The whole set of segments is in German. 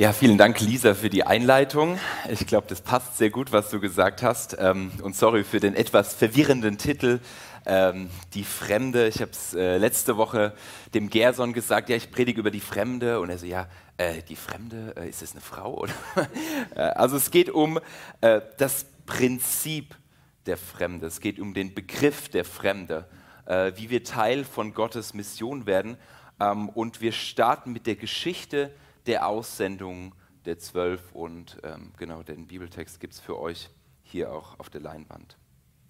Ja, vielen Dank, Lisa, für die Einleitung. Ich glaube, das passt sehr gut, was du gesagt hast. Ähm, und sorry für den etwas verwirrenden Titel, ähm, Die Fremde. Ich habe es äh, letzte Woche dem Gerson gesagt, ja, ich predige über die Fremde. Und er so, ja, äh, die Fremde, äh, ist das eine Frau? Also es geht um das Prinzip der Fremde. Es geht um den Begriff der Fremde, wie wir Teil von Gottes Mission werden. Ähm, und wir starten mit der Geschichte der Aussendung der Zwölf und ähm, genau den Bibeltext gibt es für euch hier auch auf der Leinwand.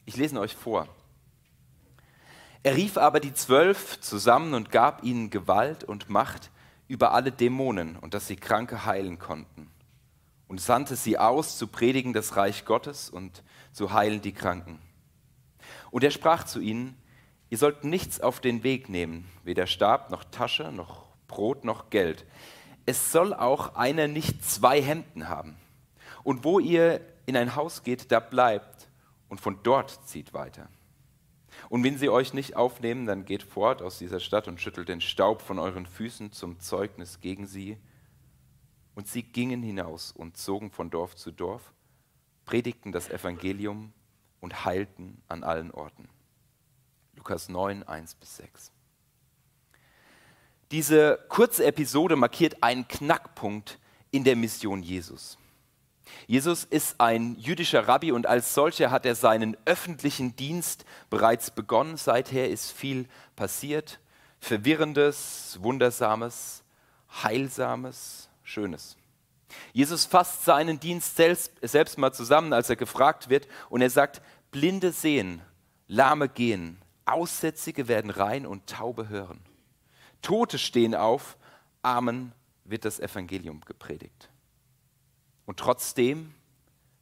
Ich lese ihn euch vor. Er rief aber die Zwölf zusammen und gab ihnen Gewalt und Macht über alle Dämonen und dass sie Kranke heilen konnten und sandte sie aus zu predigen das Reich Gottes und zu heilen die Kranken. Und er sprach zu ihnen, ihr sollt nichts auf den Weg nehmen, weder Stab noch Tasche noch Brot noch Geld es soll auch einer nicht zwei Hemden haben. Und wo ihr in ein Haus geht, da bleibt und von dort zieht weiter. Und wenn sie euch nicht aufnehmen, dann geht fort aus dieser Stadt und schüttelt den Staub von euren Füßen zum Zeugnis gegen sie. Und sie gingen hinaus und zogen von Dorf zu Dorf, predigten das Evangelium und heilten an allen Orten. Lukas 9, 1 bis 6. Diese kurze Episode markiert einen Knackpunkt in der Mission Jesus. Jesus ist ein jüdischer Rabbi und als solcher hat er seinen öffentlichen Dienst bereits begonnen. Seither ist viel passiert. Verwirrendes, Wundersames, Heilsames, Schönes. Jesus fasst seinen Dienst selbst, selbst mal zusammen, als er gefragt wird und er sagt, Blinde sehen, Lahme gehen, Aussätzige werden rein und Taube hören. Tote stehen auf, Amen wird das Evangelium gepredigt. Und trotzdem,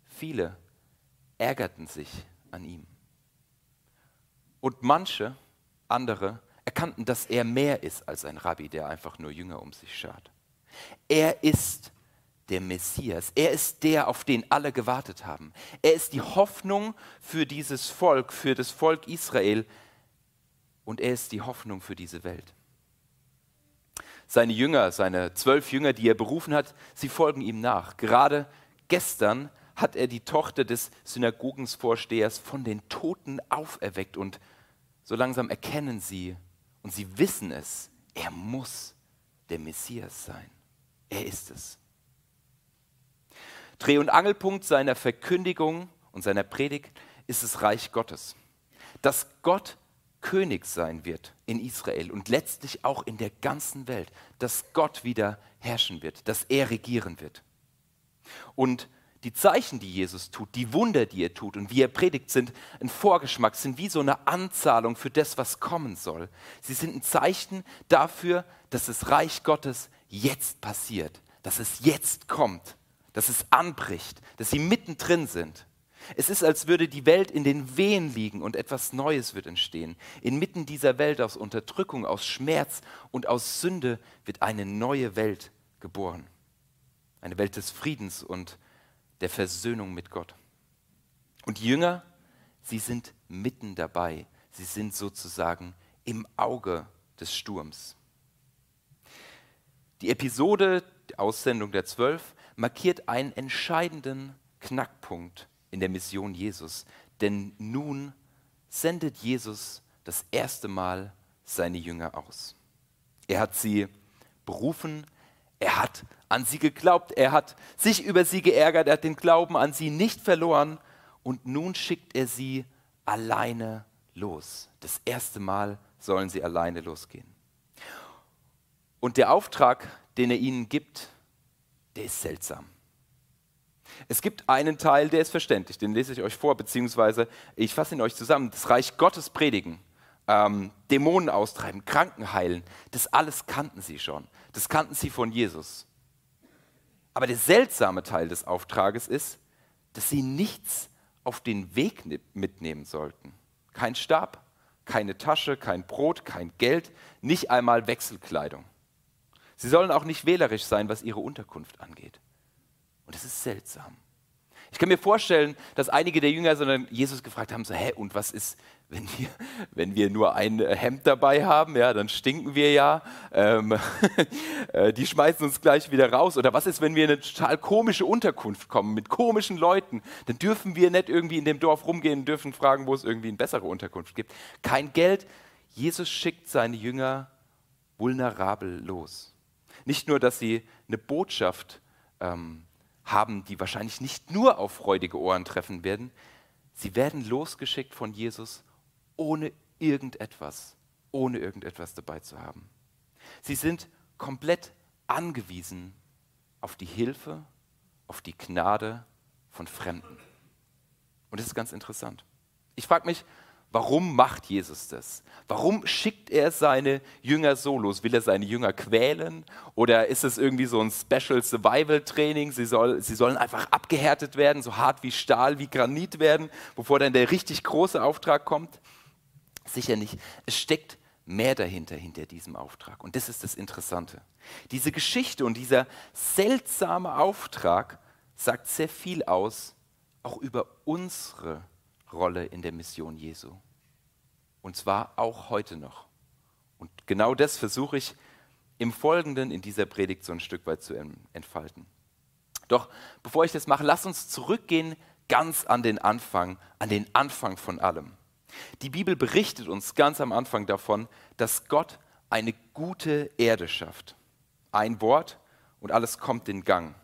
viele ärgerten sich an ihm. Und manche andere erkannten, dass er mehr ist als ein Rabbi, der einfach nur Jünger um sich schart. Er ist der Messias. Er ist der, auf den alle gewartet haben. Er ist die Hoffnung für dieses Volk, für das Volk Israel. Und er ist die Hoffnung für diese Welt. Seine Jünger, seine zwölf Jünger, die er berufen hat, sie folgen ihm nach. Gerade gestern hat er die Tochter des Synagogensvorstehers von den Toten auferweckt und so langsam erkennen sie und sie wissen es, er muss der Messias sein. Er ist es. Dreh- und Angelpunkt seiner Verkündigung und seiner Predigt ist das Reich Gottes. Dass Gott König sein wird in Israel und letztlich auch in der ganzen Welt, dass Gott wieder herrschen wird, dass er regieren wird. Und die Zeichen, die Jesus tut, die Wunder, die er tut und wie er predigt, sind ein Vorgeschmack, sind wie so eine Anzahlung für das, was kommen soll. Sie sind ein Zeichen dafür, dass das Reich Gottes jetzt passiert, dass es jetzt kommt, dass es anbricht, dass sie mittendrin sind. Es ist, als würde die Welt in den Wehen liegen und etwas Neues wird entstehen. Inmitten dieser Welt aus Unterdrückung, aus Schmerz und aus Sünde wird eine neue Welt geboren. Eine Welt des Friedens und der Versöhnung mit Gott. Und die Jünger, sie sind mitten dabei. Sie sind sozusagen im Auge des Sturms. Die Episode der Aussendung der Zwölf markiert einen entscheidenden Knackpunkt in der Mission Jesus. Denn nun sendet Jesus das erste Mal seine Jünger aus. Er hat sie berufen, er hat an sie geglaubt, er hat sich über sie geärgert, er hat den Glauben an sie nicht verloren und nun schickt er sie alleine los. Das erste Mal sollen sie alleine losgehen. Und der Auftrag, den er ihnen gibt, der ist seltsam. Es gibt einen Teil, der ist verständlich, den lese ich euch vor, beziehungsweise ich fasse ihn euch zusammen. Das Reich Gottes predigen, ähm, Dämonen austreiben, Kranken heilen, das alles kannten sie schon. Das kannten sie von Jesus. Aber der seltsame Teil des Auftrages ist, dass sie nichts auf den Weg mitnehmen sollten. Kein Stab, keine Tasche, kein Brot, kein Geld, nicht einmal Wechselkleidung. Sie sollen auch nicht wählerisch sein, was ihre Unterkunft angeht. Und das ist seltsam. Ich kann mir vorstellen, dass einige der Jünger sondern Jesus gefragt haben, so, hä, und was ist, wenn wir, wenn wir nur ein Hemd dabei haben, ja, dann stinken wir ja. Ähm, äh, die schmeißen uns gleich wieder raus. Oder was ist, wenn wir in eine total komische Unterkunft kommen mit komischen Leuten? Dann dürfen wir nicht irgendwie in dem Dorf rumgehen und dürfen fragen, wo es irgendwie eine bessere Unterkunft gibt. Kein Geld. Jesus schickt seine Jünger vulnerabel los. Nicht nur, dass sie eine Botschaft ähm, haben, die wahrscheinlich nicht nur auf freudige Ohren treffen werden, sie werden losgeschickt von Jesus ohne irgendetwas, ohne irgendetwas dabei zu haben. Sie sind komplett angewiesen auf die Hilfe, auf die Gnade von Fremden. Und das ist ganz interessant. Ich frage mich, warum macht Jesus das? Warum schickt er seine Jünger so los? Will er seine Jünger quälen? Oder ist es irgendwie so ein Special Survival Training? Sie, soll, sie sollen einfach abgehärtet werden, so hart wie Stahl, wie Granit werden, bevor dann der richtig große Auftrag kommt? Sicher nicht. Es steckt mehr dahinter, hinter diesem Auftrag. Und das ist das Interessante. Diese Geschichte und dieser seltsame Auftrag sagt sehr viel aus, auch über unsere Rolle in der Mission Jesu. Und zwar auch heute noch. Und genau das versuche ich im Folgenden in dieser Predigt so ein Stück weit zu entfalten. Doch bevor ich das mache, lass uns zurückgehen ganz an den Anfang, an den Anfang von allem. Die Bibel berichtet uns ganz am Anfang davon, dass Gott eine gute Erde schafft. Ein Wort und alles kommt in Gang.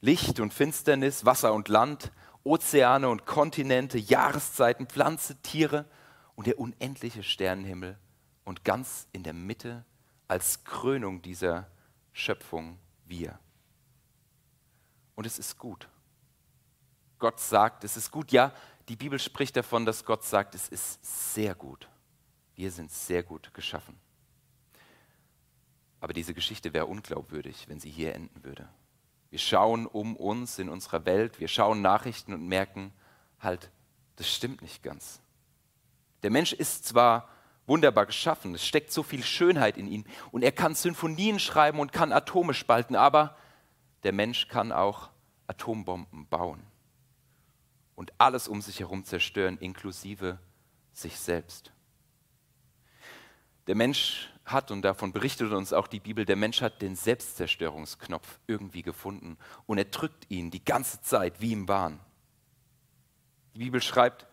Licht und Finsternis, Wasser und Land, Ozeane und Kontinente, Jahreszeiten, Pflanze, Tiere und der unendliche Sternenhimmel und ganz in der Mitte als Krönung dieser Schöpfung wir. Und es ist gut. Gott sagt, es ist gut. Ja, die Bibel spricht davon, dass Gott sagt, es ist sehr gut. Wir sind sehr gut geschaffen. Aber diese Geschichte wäre unglaubwürdig, wenn sie hier enden würde. Wir schauen um uns in unserer Welt, wir schauen Nachrichten und merken halt, das stimmt nicht ganz. Der Mensch ist zwar wunderbar geschaffen, es steckt so viel Schönheit in ihm und er kann Symphonien schreiben und kann Atome spalten, aber der Mensch kann auch Atombomben bauen und alles um sich herum zerstören, inklusive sich selbst. Der Mensch hat, und davon berichtet uns auch die Bibel, der Mensch hat den Selbstzerstörungsknopf irgendwie gefunden und er drückt ihn die ganze Zeit wie im Wahn. Die Bibel schreibt,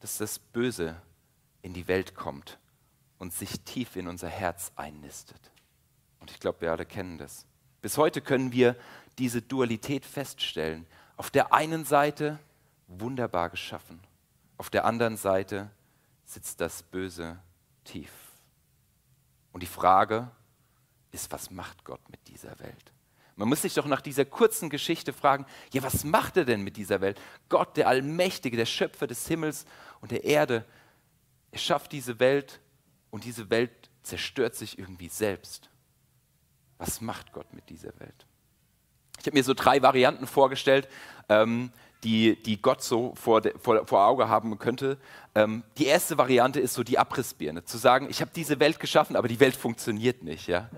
dass das Böse in die Welt kommt und sich tief in unser Herz einnistet. Und ich glaube, wir alle kennen das. Bis heute können wir diese Dualität feststellen. Auf der einen Seite wunderbar geschaffen. Auf der anderen Seite sitzt das Böse tief. Und die Frage ist, was macht Gott mit dieser Welt? Man muss sich doch nach dieser kurzen Geschichte fragen, ja, was macht er denn mit dieser Welt? Gott, der Allmächtige, der Schöpfer des Himmels und der Erde, er schafft diese Welt und diese Welt zerstört sich irgendwie selbst. Was macht Gott mit dieser Welt? Ich habe mir so drei Varianten vorgestellt, ähm, die, die Gott so vor, de, vor, vor Auge haben könnte. Ähm, die erste Variante ist so die Abrissbirne, zu sagen, ich habe diese Welt geschaffen, aber die Welt funktioniert nicht. Ja?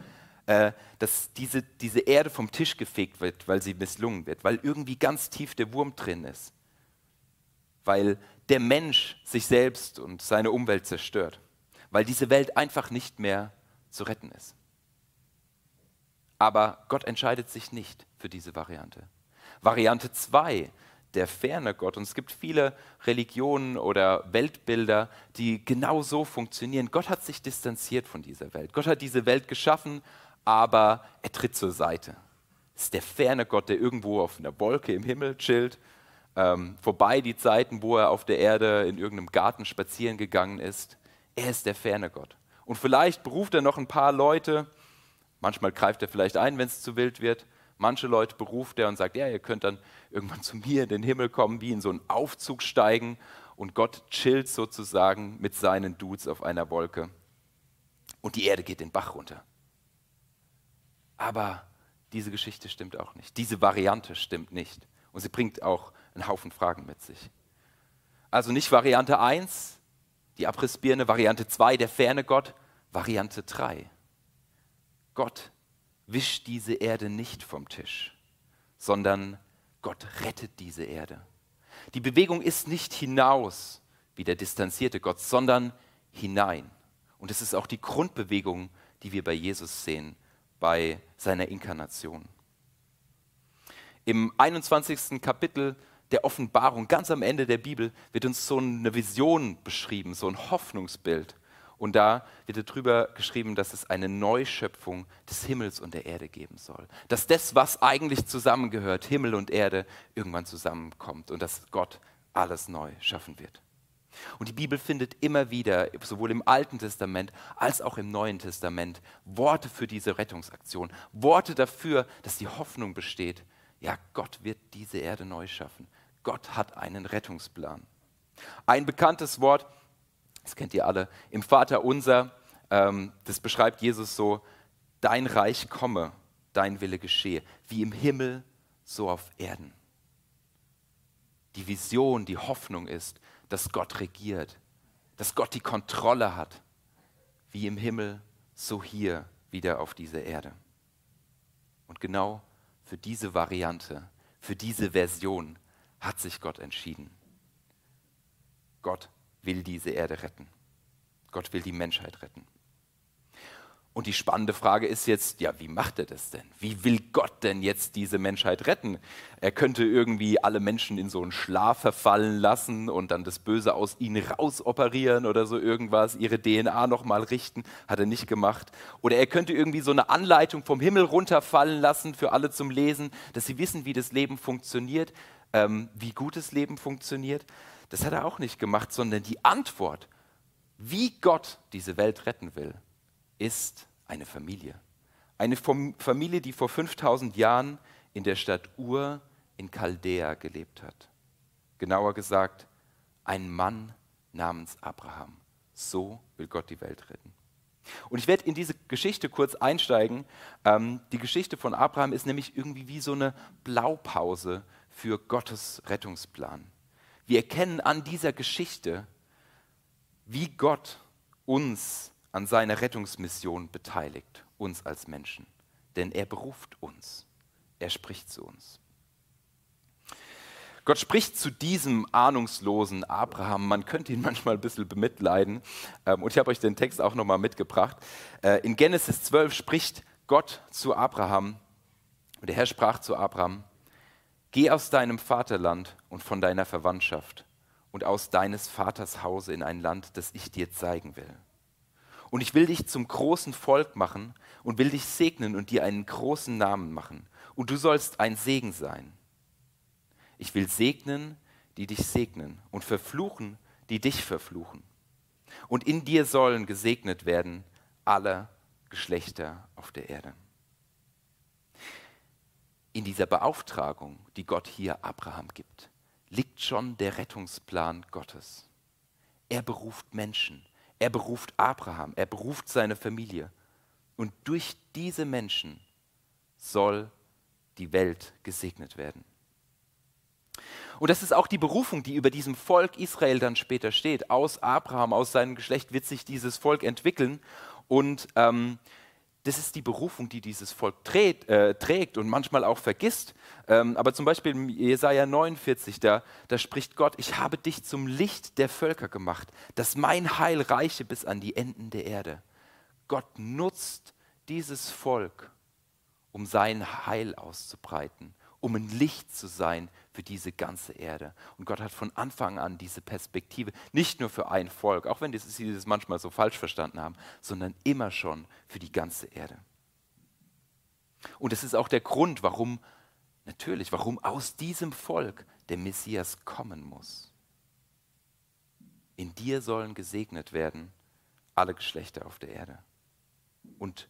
Äh, dass diese, diese Erde vom Tisch gefegt wird, weil sie misslungen wird, weil irgendwie ganz tief der Wurm drin ist, weil der Mensch sich selbst und seine Umwelt zerstört, weil diese Welt einfach nicht mehr zu retten ist. Aber Gott entscheidet sich nicht für diese Variante. Variante 2 der ferne Gott. Und es gibt viele Religionen oder Weltbilder, die genau so funktionieren. Gott hat sich distanziert von dieser Welt. Gott hat diese Welt geschaffen, aber er tritt zur Seite. Es ist der ferne Gott, der irgendwo auf einer Wolke im Himmel chillt. Ähm, vorbei die Zeiten, wo er auf der Erde in irgendeinem Garten spazieren gegangen ist. Er ist der ferne Gott. Und vielleicht beruft er noch ein paar Leute. Manchmal greift er vielleicht ein, wenn es zu wild wird. Manche Leute beruft er und sagt, ja, ihr könnt dann irgendwann zu mir in den Himmel kommen, wie in so einen Aufzug steigen und Gott chillt sozusagen mit seinen Dudes auf einer Wolke und die Erde geht den Bach runter. Aber diese Geschichte stimmt auch nicht. Diese Variante stimmt nicht. Und sie bringt auch einen Haufen Fragen mit sich. Also nicht Variante 1, die Abrissbirne, Variante 2, der ferne Gott, Variante 3. Gott wischt diese Erde nicht vom Tisch, sondern Gott rettet diese Erde. Die Bewegung ist nicht hinaus wie der distanzierte Gott, sondern hinein. Und es ist auch die Grundbewegung, die wir bei Jesus sehen, bei seiner Inkarnation. Im 21. Kapitel der Offenbarung, ganz am Ende der Bibel, wird uns so eine Vision beschrieben, so ein Hoffnungsbild. Und da wird darüber geschrieben, dass es eine Neuschöpfung des Himmels und der Erde geben soll. Dass das, was eigentlich zusammengehört, Himmel und Erde, irgendwann zusammenkommt und dass Gott alles neu schaffen wird. Und die Bibel findet immer wieder, sowohl im Alten Testament als auch im Neuen Testament, Worte für diese Rettungsaktion. Worte dafür, dass die Hoffnung besteht, ja, Gott wird diese Erde neu schaffen. Gott hat einen Rettungsplan. Ein bekanntes Wort, das kennt ihr alle, im Vater unser, ähm, das beschreibt Jesus so, dein Reich komme, dein Wille geschehe, wie im Himmel, so auf Erden. Die Vision, die Hoffnung ist, dass Gott regiert, dass Gott die Kontrolle hat, wie im Himmel, so hier wieder auf dieser Erde. Und genau für diese Variante, für diese Version hat sich Gott entschieden. Gott will diese Erde retten. Gott will die Menschheit retten. Und die spannende Frage ist jetzt, ja, wie macht er das denn? Wie will Gott denn jetzt diese Menschheit retten? Er könnte irgendwie alle Menschen in so einen Schlaf verfallen lassen und dann das Böse aus ihnen rausoperieren oder so irgendwas, ihre DNA nochmal richten, hat er nicht gemacht. Oder er könnte irgendwie so eine Anleitung vom Himmel runterfallen lassen für alle zum Lesen, dass sie wissen, wie das Leben funktioniert, ähm, wie gutes Leben funktioniert. Das hat er auch nicht gemacht, sondern die Antwort, wie Gott diese Welt retten will, ist eine Familie. Eine Familie, die vor 5000 Jahren in der Stadt Ur in Chaldea gelebt hat. Genauer gesagt, ein Mann namens Abraham. So will Gott die Welt retten. Und ich werde in diese Geschichte kurz einsteigen. Ähm, die Geschichte von Abraham ist nämlich irgendwie wie so eine Blaupause für Gottes Rettungsplan. Wir erkennen an dieser Geschichte, wie Gott uns an seiner Rettungsmission beteiligt, uns als Menschen. Denn er beruft uns, er spricht zu uns. Gott spricht zu diesem ahnungslosen Abraham. Man könnte ihn manchmal ein bisschen bemitleiden. Ähm, und ich habe euch den Text auch nochmal mitgebracht. Äh, in Genesis 12 spricht Gott zu Abraham. Und der Herr sprach zu Abraham, Geh aus deinem Vaterland und von deiner Verwandtschaft und aus deines Vaters Hause in ein Land, das ich dir zeigen will. Und ich will dich zum großen Volk machen und will dich segnen und dir einen großen Namen machen. Und du sollst ein Segen sein. Ich will segnen, die dich segnen und verfluchen, die dich verfluchen. Und in dir sollen gesegnet werden alle Geschlechter auf der Erde. In dieser Beauftragung, die Gott hier Abraham gibt, liegt schon der Rettungsplan Gottes. Er beruft Menschen, er beruft Abraham, er beruft seine Familie. Und durch diese Menschen soll die Welt gesegnet werden. Und das ist auch die Berufung, die über diesem Volk Israel dann später steht. Aus Abraham, aus seinem Geschlecht wird sich dieses Volk entwickeln. Und ähm, das ist die Berufung, die dieses Volk trägt, äh, trägt und manchmal auch vergisst. Ähm, aber zum Beispiel in Jesaja 49, da, da spricht Gott: Ich habe dich zum Licht der Völker gemacht, dass mein Heil reiche bis an die Enden der Erde. Gott nutzt dieses Volk, um sein Heil auszubreiten, um ein Licht zu sein für diese ganze Erde. Und Gott hat von Anfang an diese Perspektive, nicht nur für ein Volk, auch wenn sie das manchmal so falsch verstanden haben, sondern immer schon für die ganze Erde. Und es ist auch der Grund, warum, natürlich, warum aus diesem Volk der Messias kommen muss. In dir sollen gesegnet werden alle Geschlechter auf der Erde. Und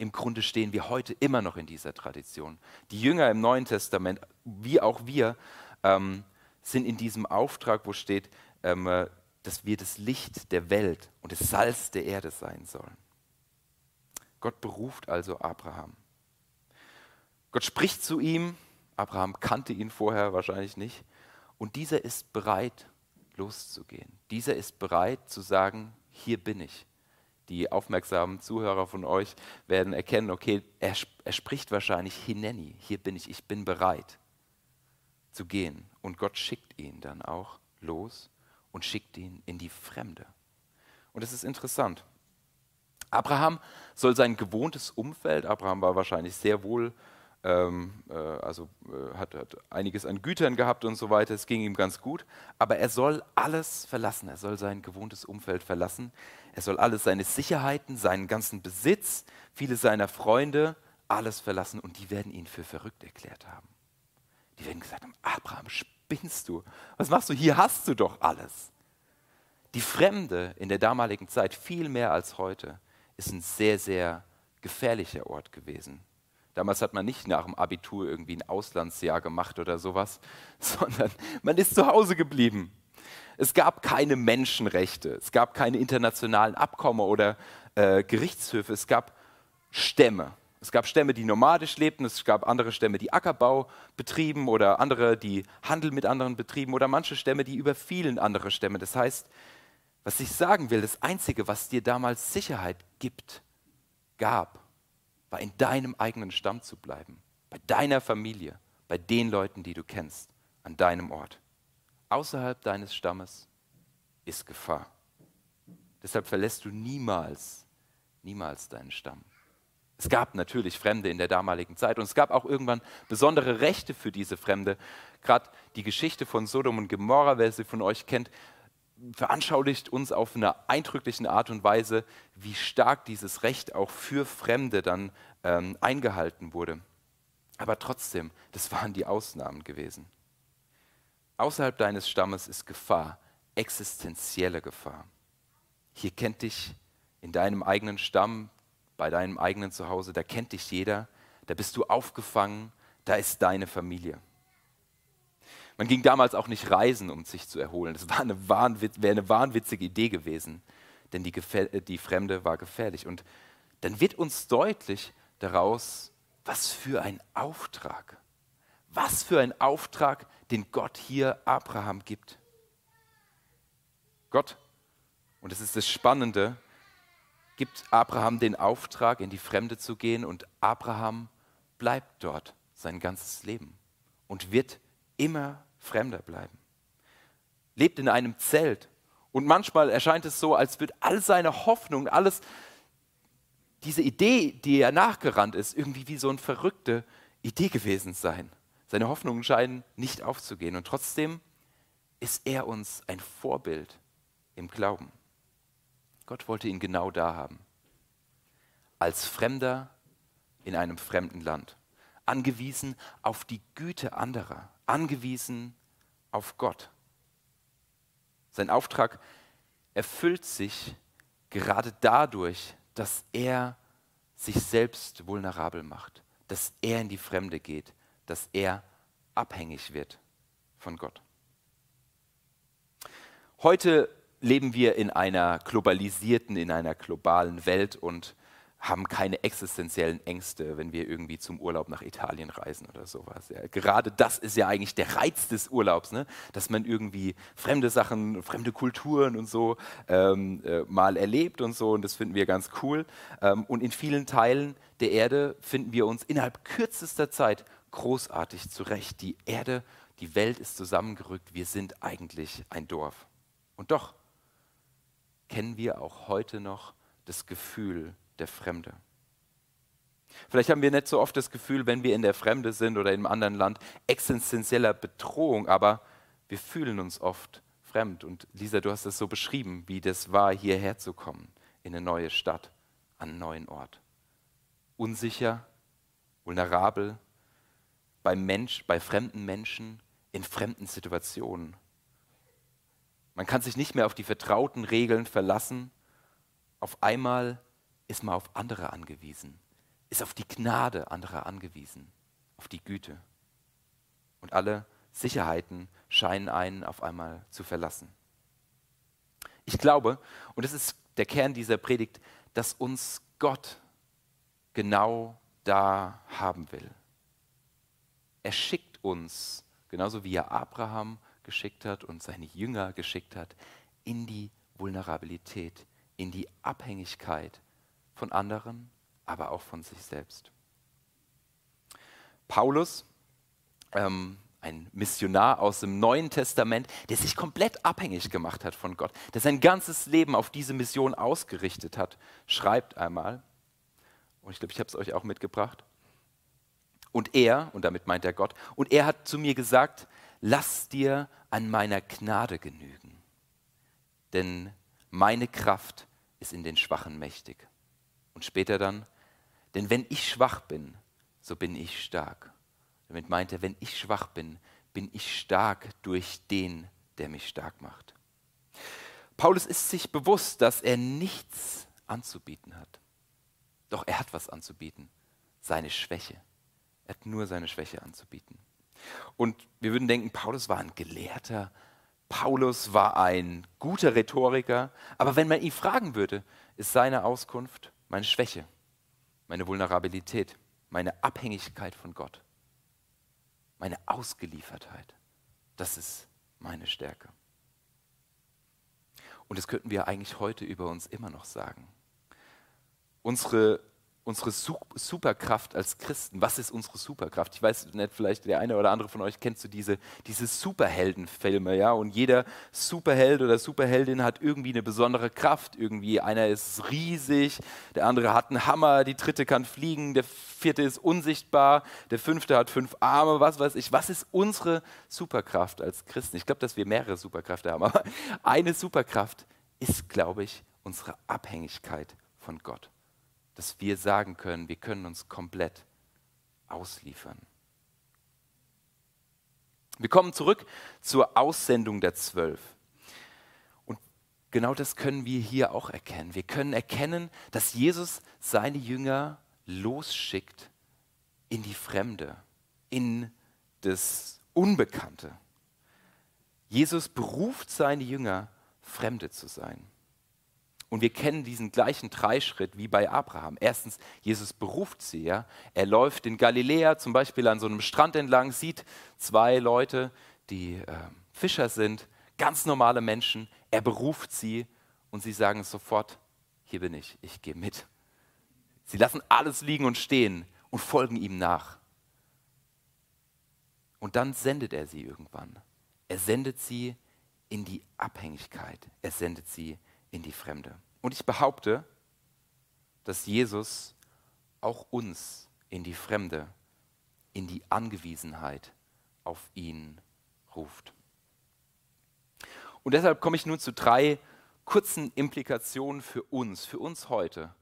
im Grunde stehen wir heute immer noch in dieser Tradition. Die Jünger im Neuen Testament, wie auch wir, ähm, sind in diesem Auftrag, wo steht, ähm, äh, dass wir das Licht der Welt und das Salz der Erde sein sollen. Gott beruft also Abraham. Gott spricht zu ihm, Abraham kannte ihn vorher wahrscheinlich nicht, und dieser ist bereit, loszugehen. Dieser ist bereit zu sagen, hier bin ich die aufmerksamen Zuhörer von euch werden erkennen, okay, er, er spricht wahrscheinlich Hineni, hier bin ich, ich bin bereit zu gehen. Und Gott schickt ihn dann auch los und schickt ihn in die Fremde. Und es ist interessant. Abraham soll sein gewohntes Umfeld, Abraham war wahrscheinlich sehr wohl, ähm, äh, also äh, hat, hat einiges an Gütern gehabt und so weiter, es ging ihm ganz gut, aber er soll alles verlassen, er soll sein gewohntes Umfeld verlassen, er soll alles seine Sicherheiten, seinen ganzen Besitz, viele seiner Freunde, alles verlassen und die werden ihn für verrückt erklärt haben. Die werden gesagt haben, Abraham, spinnst du? Was machst du? Hier hast du doch alles. Die Fremde in der damaligen Zeit, viel mehr als heute, ist ein sehr, sehr gefährlicher Ort gewesen. Damals hat man nicht nach dem Abitur irgendwie ein Auslandsjahr gemacht oder sowas, sondern man ist zu Hause geblieben. Es gab keine Menschenrechte, es gab keine internationalen Abkommen oder äh, Gerichtshöfe, es gab Stämme. Es gab Stämme, die nomadisch lebten, es gab andere Stämme, die Ackerbau betrieben oder andere, die Handel mit anderen betrieben oder manche Stämme, die überfielen andere Stämme. Das heißt, was ich sagen will, das Einzige, was dir damals Sicherheit gibt, gab, war in deinem eigenen Stamm zu bleiben, bei deiner Familie, bei den Leuten, die du kennst, an deinem Ort. Außerhalb deines Stammes ist Gefahr. Deshalb verlässt du niemals, niemals deinen Stamm. Es gab natürlich Fremde in der damaligen Zeit und es gab auch irgendwann besondere Rechte für diese Fremde. Gerade die Geschichte von Sodom und Gomorra, wer sie von euch kennt, veranschaulicht uns auf eine eindrückliche Art und Weise, wie stark dieses Recht auch für Fremde dann ähm, eingehalten wurde. Aber trotzdem, das waren die Ausnahmen gewesen. Außerhalb deines Stammes ist Gefahr, existenzielle Gefahr. Hier kennt dich in deinem eigenen Stamm bei deinem eigenen Zuhause, da kennt dich jeder, da bist du aufgefangen, da ist deine Familie. Man ging damals auch nicht reisen, um sich zu erholen. Das wäre eine, wahnwitzige Idee gewesen, denn die, die Fremde war gefährlich. Und dann wird uns deutlich daraus, was für ein Auftrag, was für ein Auftrag, den Gott hier Abraham gibt. Gott, und das ist das Spannende, gibt Abraham den Auftrag, in die Fremde zu gehen und Abraham bleibt dort sein ganzes Leben und wird immer Fremder bleiben. Lebt in einem Zelt und manchmal erscheint es so, als würde all seine Hoffnung, alles, diese Idee, die er nachgerannt ist, irgendwie wie so eine verrückte Idee gewesen sein. Seine Hoffnungen scheinen nicht aufzugehen und trotzdem ist er uns ein Vorbild im Glauben. Gott wollte ihn genau da haben. Als Fremder in einem fremden Land. Angewiesen auf die Güte anderer. Angewiesen auf Gott. Sein Auftrag erfüllt sich gerade dadurch, dass er sich selbst vulnerabel macht, dass er in die Fremde geht, dass er abhängig wird von Gott. Heute leben wir in einer globalisierten, in einer globalen Welt und haben keine existenziellen Ängste, wenn wir irgendwie zum Urlaub nach Italien reisen oder sowas. Ja, gerade das ist ja eigentlich der Reiz des Urlaubs, ne? dass man irgendwie fremde Sachen, fremde Kulturen und so ähm, äh, mal erlebt und so und das finden wir ganz cool. Ähm, und in vielen Teilen der Erde finden wir uns innerhalb kürzester Zeit großartig zurecht. Die Erde, die Welt ist zusammengerückt, wir sind eigentlich ein Dorf. Und doch kennen wir auch heute noch das Gefühl der Fremde. Vielleicht haben wir nicht so oft das Gefühl, wenn wir in der Fremde sind oder in einem anderen Land, existenzieller Bedrohung, aber wir fühlen uns oft fremd. Und Lisa, du hast es so beschrieben, wie das war, hierher zu kommen, in eine neue Stadt, an einen neuen Ort. Unsicher, vulnerabel, bei, Mensch, bei fremden Menschen, in fremden Situationen. Man kann sich nicht mehr auf die vertrauten Regeln verlassen. Auf einmal ist man auf andere angewiesen, ist auf die Gnade anderer angewiesen, auf die Güte. Und alle Sicherheiten scheinen einen auf einmal zu verlassen. Ich glaube, und das ist der Kern dieser Predigt, dass uns Gott genau da haben will. Er schickt uns, genauso wie er Abraham geschickt hat und seine Jünger geschickt hat, in die Vulnerabilität, in die Abhängigkeit von anderen, aber auch von sich selbst. Paulus, ähm, ein Missionar aus dem Neuen Testament, der sich komplett abhängig gemacht hat von Gott, der sein ganzes Leben auf diese Mission ausgerichtet hat, schreibt einmal, und ich glaube, ich habe es euch auch mitgebracht, und er, und damit meint er Gott, und er hat zu mir gesagt, lass dir an meiner Gnade genügen, denn meine Kraft ist in den Schwachen mächtig. Und später dann, denn wenn ich schwach bin, so bin ich stark. Damit meint er, wenn ich schwach bin, bin ich stark durch den, der mich stark macht. Paulus ist sich bewusst, dass er nichts anzubieten hat. Doch er hat was anzubieten, seine Schwäche. Er hat nur seine Schwäche anzubieten. Und wir würden denken, Paulus war ein Gelehrter, Paulus war ein guter Rhetoriker, aber wenn man ihn fragen würde, ist seine Auskunft meine Schwäche, meine Vulnerabilität, meine Abhängigkeit von Gott, meine Ausgeliefertheit. Das ist meine Stärke. Und das könnten wir eigentlich heute über uns immer noch sagen. Unsere unsere Superkraft als Christen. Was ist unsere Superkraft? Ich weiß nicht, vielleicht der eine oder andere von euch kennt so diese, diese Superheldenfilme, ja, und jeder Superheld oder Superheldin hat irgendwie eine besondere Kraft. Irgendwie einer ist riesig, der andere hat einen Hammer, die dritte kann fliegen, der vierte ist unsichtbar, der fünfte hat fünf Arme, was weiß ich. Was ist unsere Superkraft als Christen? Ich glaube, dass wir mehrere Superkräfte haben, aber eine Superkraft ist, glaube ich, unsere Abhängigkeit von Gott dass wir sagen können, wir können uns komplett ausliefern. Wir kommen zurück zur Aussendung der Zwölf. Und genau das können wir hier auch erkennen. Wir können erkennen, dass Jesus seine Jünger losschickt in die Fremde, in das Unbekannte. Jesus beruft seine Jünger, Fremde zu sein. Und wir kennen diesen gleichen Dreischritt wie bei Abraham. Erstens, Jesus beruft sie. Ja? Er läuft in Galiläa zum Beispiel an so einem Strand entlang, sieht zwei Leute, die äh, Fischer sind, ganz normale Menschen. Er beruft sie und sie sagen sofort, hier bin ich, ich gehe mit. Sie lassen alles liegen und stehen und folgen ihm nach. Und dann sendet er sie irgendwann. Er sendet sie in die Abhängigkeit. Er sendet sie in in die Fremde. Und ich behaupte, dass Jesus auch uns in die Fremde, in die Angewiesenheit auf ihn ruft. Und deshalb komme ich nun zu drei kurzen Implikationen für uns, für uns heute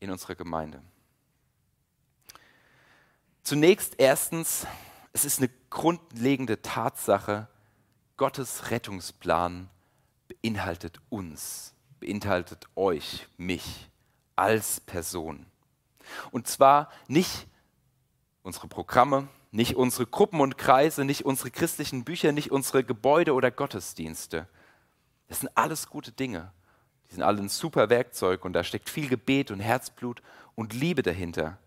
in unserer Gemeinde. Zunächst erstens, es ist eine grundlegende Tatsache, Gottes Rettungsplan beinhaltet uns beinhaltet euch, mich als Person. Und zwar nicht unsere Programme, nicht unsere Gruppen und Kreise, nicht unsere christlichen Bücher, nicht unsere Gebäude oder Gottesdienste. Das sind alles gute Dinge. Die sind alle ein super Werkzeug und da steckt viel Gebet und Herzblut und Liebe dahinter.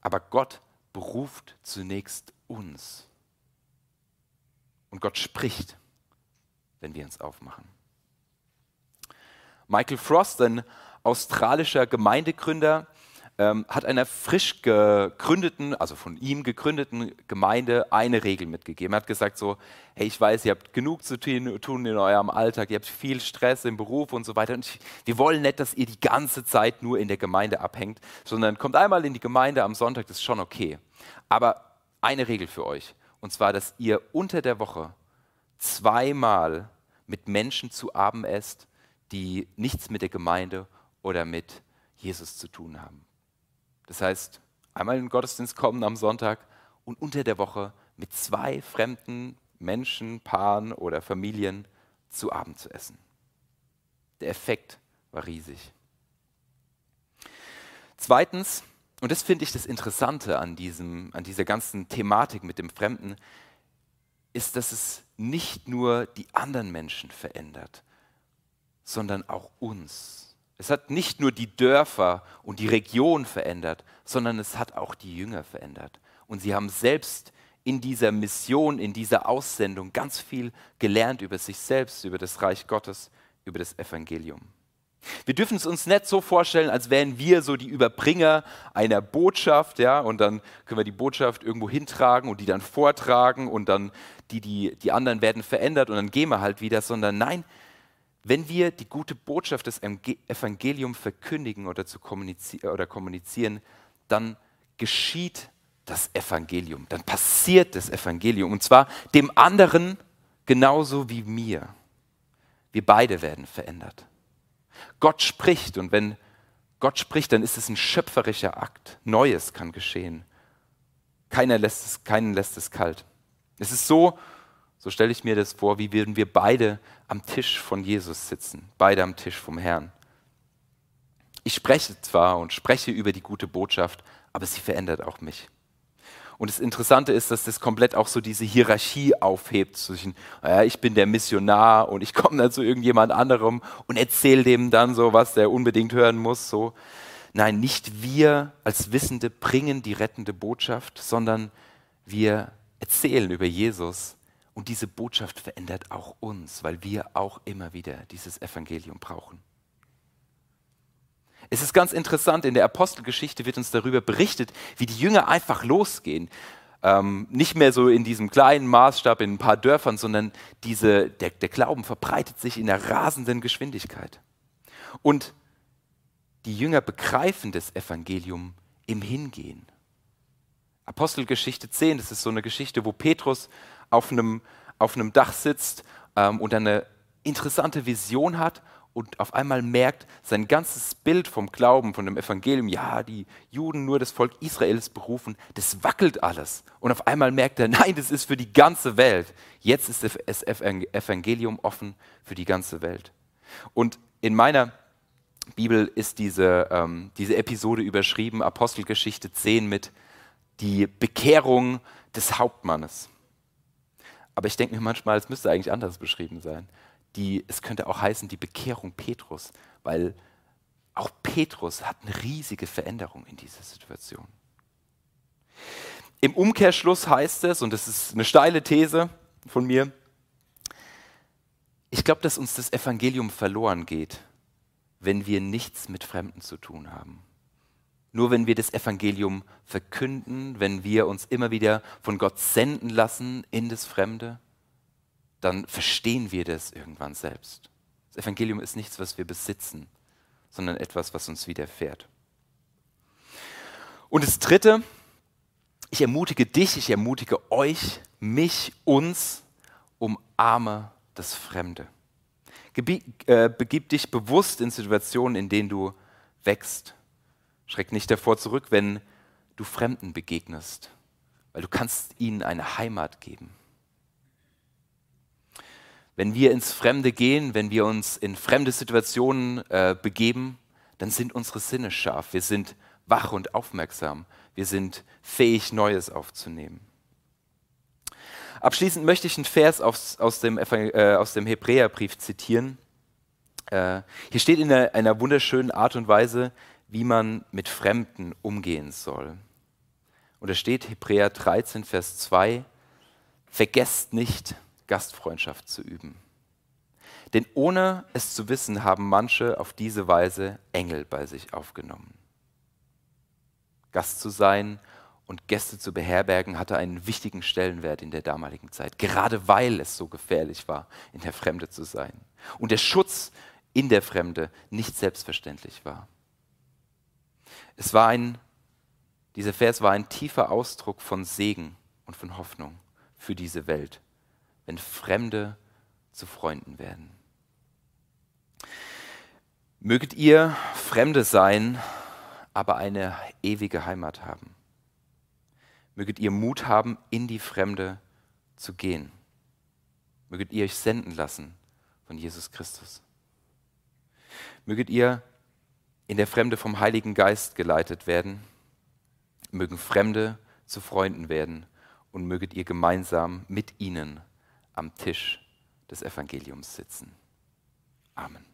Aber Gott beruft zunächst uns. Und Gott spricht, wenn wir uns aufmachen. Michael Frost, ein australischer Gemeindegründer, ähm, hat einer frisch gegründeten, also von ihm gegründeten Gemeinde eine Regel mitgegeben. Er hat gesagt so, hey, ich weiß, ihr habt genug zu tun in eurem Alltag, ihr habt viel Stress im Beruf und so weiter. Und ich, wir wollen nicht, dass ihr die ganze Zeit nur in der Gemeinde abhängt, sondern kommt einmal in die Gemeinde am Sonntag, das ist schon okay. Aber eine Regel für euch, und zwar, dass ihr unter der Woche zweimal mit Menschen zu Abend esst, die nichts mit der Gemeinde oder mit Jesus zu tun haben. Das heißt, einmal in den Gottesdienst kommen am Sonntag und unter der Woche mit zwei fremden Menschen, Paaren oder Familien zu Abend zu essen. Der Effekt war riesig. Zweitens, und das finde ich das Interessante an, diesem, an dieser ganzen Thematik mit dem Fremden, ist, dass es nicht nur die anderen Menschen verändert, sondern auch uns. Es hat nicht nur die Dörfer und die Region verändert, sondern es hat auch die Jünger verändert. Und sie haben selbst in dieser Mission, in dieser Aussendung ganz viel gelernt über sich selbst, über das Reich Gottes, über das Evangelium. Wir dürfen es uns nicht so vorstellen, als wären wir so die Überbringer einer Botschaft, ja, und dann können wir die Botschaft irgendwo hintragen und die dann vortragen und dann die, die, die anderen werden verändert und dann gehen wir halt wieder, sondern nein, wenn wir die gute Botschaft des Evangeliums verkündigen oder, zu kommunizieren, oder kommunizieren, dann geschieht das Evangelium, dann passiert das Evangelium und zwar dem anderen genauso wie mir. Wir beide werden verändert. Gott spricht und wenn Gott spricht, dann ist es ein schöpferischer Akt. Neues kann geschehen. Keiner lässt es, keinen lässt es kalt. Es ist so, so stelle ich mir das vor, wie würden wir beide am Tisch von Jesus sitzen, beide am Tisch vom Herrn. Ich spreche zwar und spreche über die gute Botschaft, aber sie verändert auch mich. Und das Interessante ist, dass das komplett auch so diese Hierarchie aufhebt zwischen, ja, ich bin der Missionar und ich komme dann zu irgendjemand anderem und erzähle dem dann so, was der unbedingt hören muss. So. Nein, nicht wir als Wissende bringen die rettende Botschaft, sondern wir erzählen über Jesus und diese Botschaft verändert auch uns, weil wir auch immer wieder dieses Evangelium brauchen. Es ist ganz interessant, in der Apostelgeschichte wird uns darüber berichtet, wie die Jünger einfach losgehen. Ähm, nicht mehr so in diesem kleinen Maßstab in ein paar Dörfern, sondern diese, der, der Glauben verbreitet sich in einer rasenden Geschwindigkeit. Und die Jünger begreifen das Evangelium im Hingehen. Apostelgeschichte 10, das ist so eine Geschichte, wo Petrus auf einem, auf einem Dach sitzt ähm, und eine interessante Vision hat und auf einmal merkt, sein ganzes Bild vom Glauben, von dem Evangelium, ja, die Juden nur das Volk Israels berufen, das wackelt alles. Und auf einmal merkt er, nein, das ist für die ganze Welt. Jetzt ist das Evangelium offen für die ganze Welt. Und in meiner Bibel ist diese, ähm, diese Episode überschrieben, Apostelgeschichte 10 mit die Bekehrung des Hauptmannes. Aber ich denke mir manchmal, es müsste eigentlich anders beschrieben sein die, es könnte auch heißen, die Bekehrung Petrus, weil auch Petrus hat eine riesige Veränderung in dieser Situation. Im Umkehrschluss heißt es, und das ist eine steile These von mir, ich glaube, dass uns das Evangelium verloren geht, wenn wir nichts mit Fremden zu tun haben. Nur wenn wir das Evangelium verkünden, wenn wir uns immer wieder von Gott senden lassen in das Fremde, dann verstehen wir das irgendwann selbst. Das Evangelium ist nichts, was wir besitzen, sondern etwas, was uns widerfährt. Und das Dritte, ich ermutige dich, ich ermutige euch, mich, uns, umarme das Fremde. Äh, begib dich bewusst in Situationen, in denen du wächst. Schreck nicht davor zurück, wenn du Fremden begegnest, weil du kannst ihnen eine Heimat geben. Wenn wir ins Fremde gehen, wenn wir uns in fremde Situationen äh, begeben, dann sind unsere Sinne scharf. Wir sind wach und aufmerksam. Wir sind fähig, Neues aufzunehmen. Abschließend möchte ich einen Vers aus, aus, dem, äh, aus dem Hebräerbrief zitieren. Äh, hier steht in einer, einer wunderschönen Art und Weise, wie man mit Fremden umgehen soll. Und da steht Hebräer 13, Vers 2, vergesst nicht, Gastfreundschaft zu üben. Denn ohne es zu wissen, haben manche auf diese Weise Engel bei sich aufgenommen. Gast zu sein und Gäste zu beherbergen hatte einen wichtigen Stellenwert in der damaligen Zeit, gerade weil es so gefährlich war, in der Fremde zu sein. Und der Schutz in der Fremde nicht selbstverständlich war. Es war ein, dieser Vers war ein tiefer Ausdruck von Segen und von Hoffnung für diese Welt wenn Fremde zu Freunden werden. Möget ihr Fremde sein, aber eine ewige Heimat haben. Möget ihr Mut haben, in die Fremde zu gehen. Möget ihr euch senden lassen von Jesus Christus. Möget ihr in der Fremde vom Heiligen Geist geleitet werden. Mögen Fremde zu Freunden werden und möget ihr gemeinsam mit ihnen am Tisch des Evangeliums sitzen. Amen.